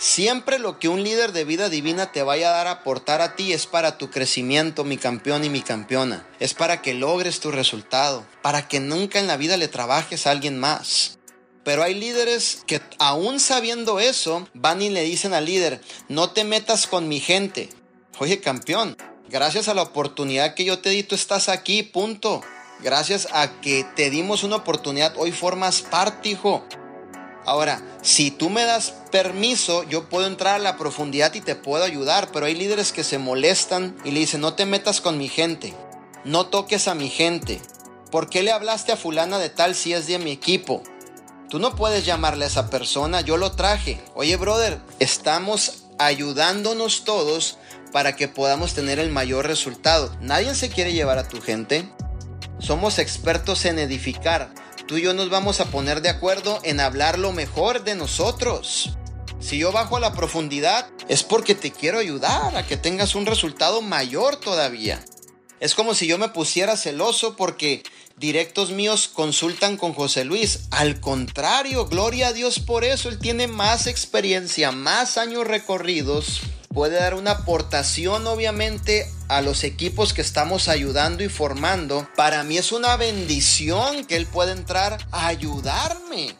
Siempre lo que un líder de vida divina te vaya a dar a aportar a ti es para tu crecimiento, mi campeón y mi campeona. Es para que logres tu resultado, para que nunca en la vida le trabajes a alguien más. Pero hay líderes que aún sabiendo eso, van y le dicen al líder, no te metas con mi gente. Oye, campeón, gracias a la oportunidad que yo te di, tú estás aquí, punto. Gracias a que te dimos una oportunidad, hoy formas parte, hijo. Ahora, si tú me das permiso, yo puedo entrar a la profundidad y te puedo ayudar, pero hay líderes que se molestan y le dicen, no te metas con mi gente, no toques a mi gente. ¿Por qué le hablaste a fulana de tal si es de mi equipo? Tú no puedes llamarle a esa persona, yo lo traje. Oye, brother, estamos ayudándonos todos para que podamos tener el mayor resultado. Nadie se quiere llevar a tu gente. Somos expertos en edificar tú y yo nos vamos a poner de acuerdo en hablar lo mejor de nosotros. Si yo bajo a la profundidad, es porque te quiero ayudar a que tengas un resultado mayor todavía. Es como si yo me pusiera celoso porque directos míos consultan con José Luis. Al contrario, gloria a Dios por eso. Él tiene más experiencia, más años recorridos puede dar una aportación obviamente a los equipos que estamos ayudando y formando. Para mí es una bendición que Él pueda entrar a ayudarme.